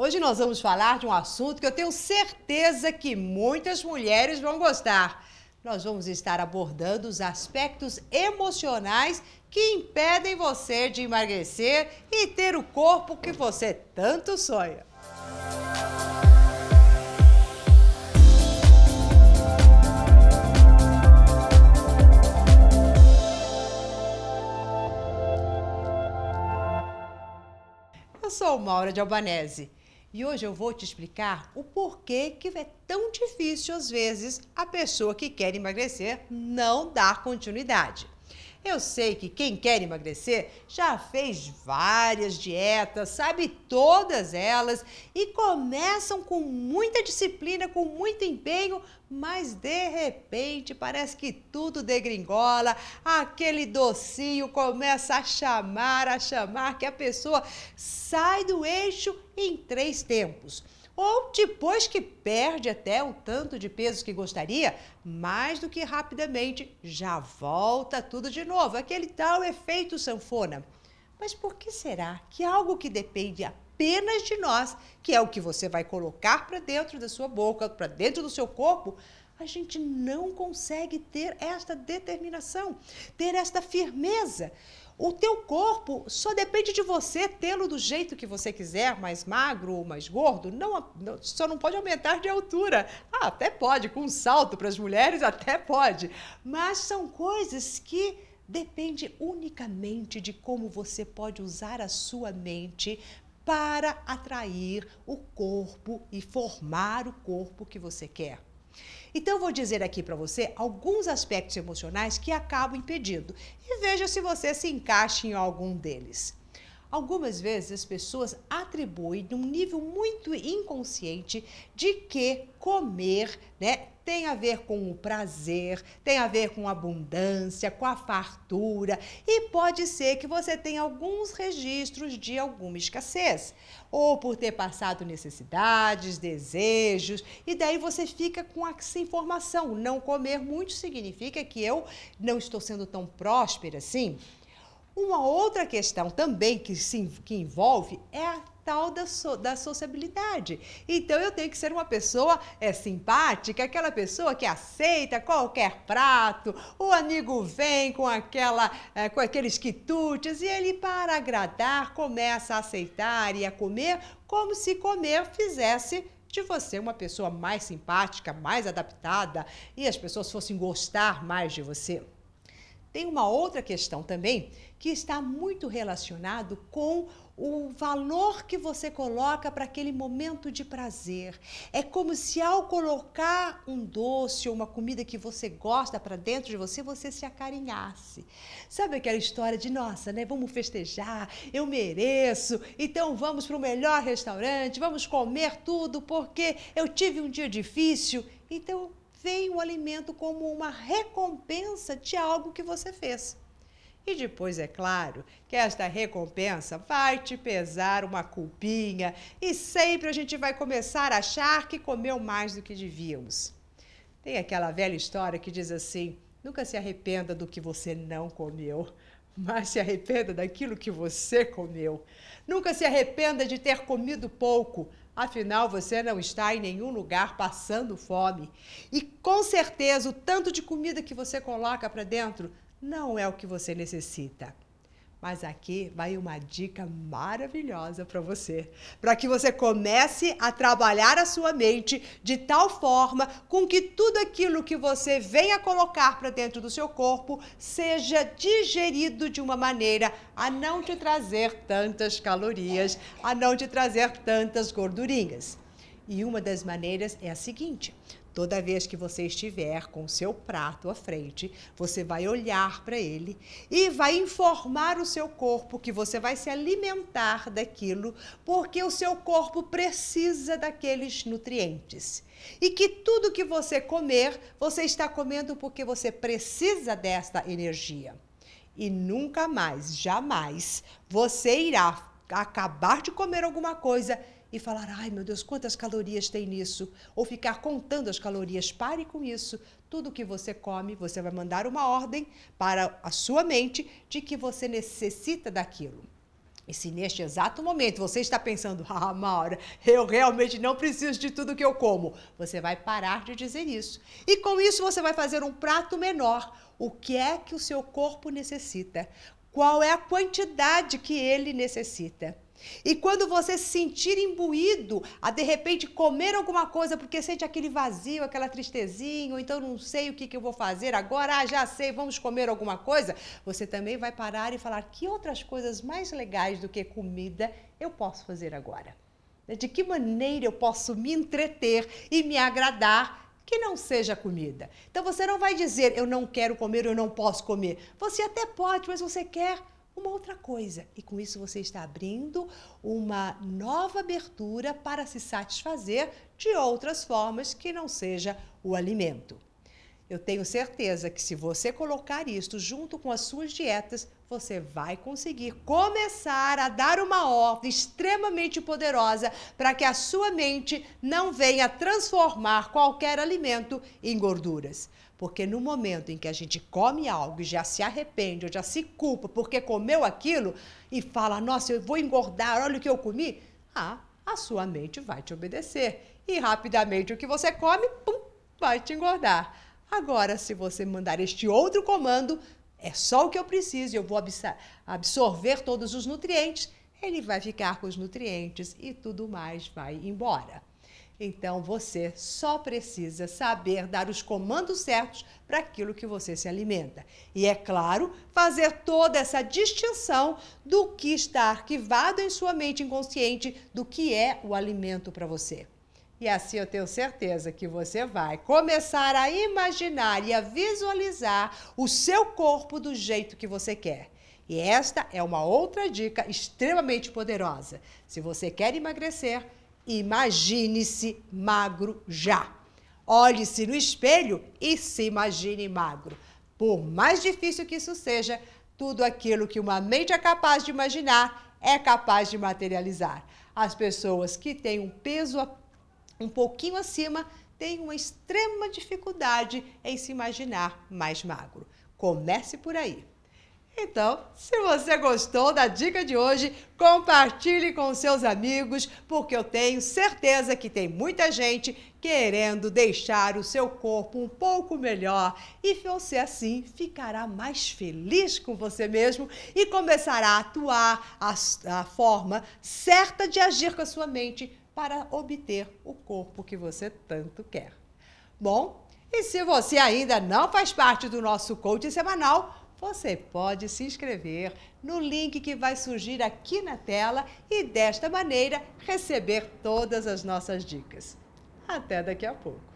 Hoje nós vamos falar de um assunto que eu tenho certeza que muitas mulheres vão gostar. Nós vamos estar abordando os aspectos emocionais que impedem você de emagrecer e ter o corpo que você tanto sonha. Eu sou Maura de Albanese e hoje eu vou te explicar o porquê que é tão difícil às vezes a pessoa que quer emagrecer não dar continuidade. Eu sei que quem quer emagrecer já fez várias dietas, sabe todas elas e começam com muita disciplina, com muito empenho, mas de repente parece que tudo degringola, aquele docinho começa a chamar, a chamar, que a pessoa sai do eixo em três tempos ou depois que perde até o tanto de peso que gostaria, mais do que rapidamente já volta tudo de novo, aquele tal efeito sanfona. Mas por que será que algo que depende apenas de nós, que é o que você vai colocar para dentro da sua boca, para dentro do seu corpo, a gente não consegue ter esta determinação, ter esta firmeza? O teu corpo só depende de você tê-lo do jeito que você quiser, mais magro ou mais gordo, não, só não pode aumentar de altura. Ah, até pode, com um salto para as mulheres até pode, mas são coisas que depende unicamente de como você pode usar a sua mente para atrair o corpo e formar o corpo que você quer. Então, eu vou dizer aqui para você alguns aspectos emocionais que acabam impedindo e veja se você se encaixa em algum deles. Algumas vezes as pessoas atribuem num nível muito inconsciente de que comer, né, tem a ver com o prazer, tem a ver com a abundância, com a fartura e pode ser que você tenha alguns registros de alguma escassez, ou por ter passado necessidades, desejos, e daí você fica com essa informação. Não comer muito significa que eu não estou sendo tão próspera assim. Uma outra questão também que, se, que envolve é a tal da, so, da sociabilidade. Então eu tenho que ser uma pessoa é, simpática, aquela pessoa que aceita qualquer prato, o amigo vem com aquela é, com aqueles quitutes e ele para agradar começa a aceitar e a comer como se comer fizesse de você uma pessoa mais simpática, mais adaptada e as pessoas fossem gostar mais de você. Tem uma outra questão também que está muito relacionado com o valor que você coloca para aquele momento de prazer. É como se ao colocar um doce ou uma comida que você gosta para dentro de você, você se acarinhasse. Sabe aquela história de, nossa, né, vamos festejar, eu mereço, então vamos para o melhor restaurante, vamos comer tudo porque eu tive um dia difícil. Então vem o alimento como uma recompensa de algo que você fez. E depois, é claro, que esta recompensa vai te pesar uma culpinha e sempre a gente vai começar a achar que comeu mais do que devíamos. Tem aquela velha história que diz assim: nunca se arrependa do que você não comeu, mas se arrependa daquilo que você comeu. Nunca se arrependa de ter comido pouco, Afinal, você não está em nenhum lugar passando fome. E com certeza, o tanto de comida que você coloca para dentro não é o que você necessita. Mas aqui vai uma dica maravilhosa para você, para que você comece a trabalhar a sua mente de tal forma com que tudo aquilo que você venha colocar para dentro do seu corpo seja digerido de uma maneira a não te trazer tantas calorias, a não te trazer tantas gordurinhas. E uma das maneiras é a seguinte: Toda vez que você estiver com o seu prato à frente, você vai olhar para ele e vai informar o seu corpo que você vai se alimentar daquilo, porque o seu corpo precisa daqueles nutrientes. E que tudo que você comer, você está comendo porque você precisa desta energia. E nunca mais, jamais, você irá acabar de comer alguma coisa e falar, ai meu Deus, quantas calorias tem nisso? Ou ficar contando as calorias. Pare com isso. Tudo que você come, você vai mandar uma ordem para a sua mente de que você necessita daquilo. E se neste exato momento você está pensando, ah, Maura, eu realmente não preciso de tudo que eu como, você vai parar de dizer isso. E com isso você vai fazer um prato menor. O que é que o seu corpo necessita? Qual é a quantidade que ele necessita? E quando você se sentir imbuído a de repente comer alguma coisa porque sente aquele vazio, aquela tristezinha, ou então não sei o que, que eu vou fazer agora, ah, já sei, vamos comer alguma coisa, você também vai parar e falar que outras coisas mais legais do que comida eu posso fazer agora. De que maneira eu posso me entreter e me agradar que não seja comida. Então você não vai dizer eu não quero comer, eu não posso comer. Você até pode, mas você quer uma outra coisa. E com isso você está abrindo uma nova abertura para se satisfazer de outras formas que não seja o alimento. Eu tenho certeza que se você colocar isto junto com as suas dietas, você vai conseguir começar a dar uma ordem extremamente poderosa para que a sua mente não venha transformar qualquer alimento em gorduras. Porque no momento em que a gente come algo e já se arrepende ou já se culpa porque comeu aquilo e fala, nossa, eu vou engordar, olha o que eu comi, ah, a sua mente vai te obedecer. E rapidamente o que você come, pum, vai te engordar. Agora, se você mandar este outro comando, é só o que eu preciso, eu vou absorver todos os nutrientes, ele vai ficar com os nutrientes e tudo mais vai embora. Então você só precisa saber dar os comandos certos para aquilo que você se alimenta. E é claro, fazer toda essa distinção do que está arquivado em sua mente inconsciente do que é o alimento para você. E assim eu tenho certeza que você vai começar a imaginar e a visualizar o seu corpo do jeito que você quer. E esta é uma outra dica extremamente poderosa. Se você quer emagrecer, imagine-se magro já. Olhe-se no espelho e se imagine magro. Por mais difícil que isso seja, tudo aquilo que uma mente é capaz de imaginar é capaz de materializar. As pessoas que têm um peso um pouquinho acima tem uma extrema dificuldade em se imaginar mais magro. Comece por aí. Então, se você gostou da dica de hoje, compartilhe com seus amigos, porque eu tenho certeza que tem muita gente querendo deixar o seu corpo um pouco melhor e você assim ficará mais feliz com você mesmo e começará a atuar a, a forma certa de agir com a sua mente para obter o corpo que você tanto quer. Bom, e se você ainda não faz parte do nosso coaching semanal, você pode se inscrever no link que vai surgir aqui na tela e desta maneira receber todas as nossas dicas. Até daqui a pouco.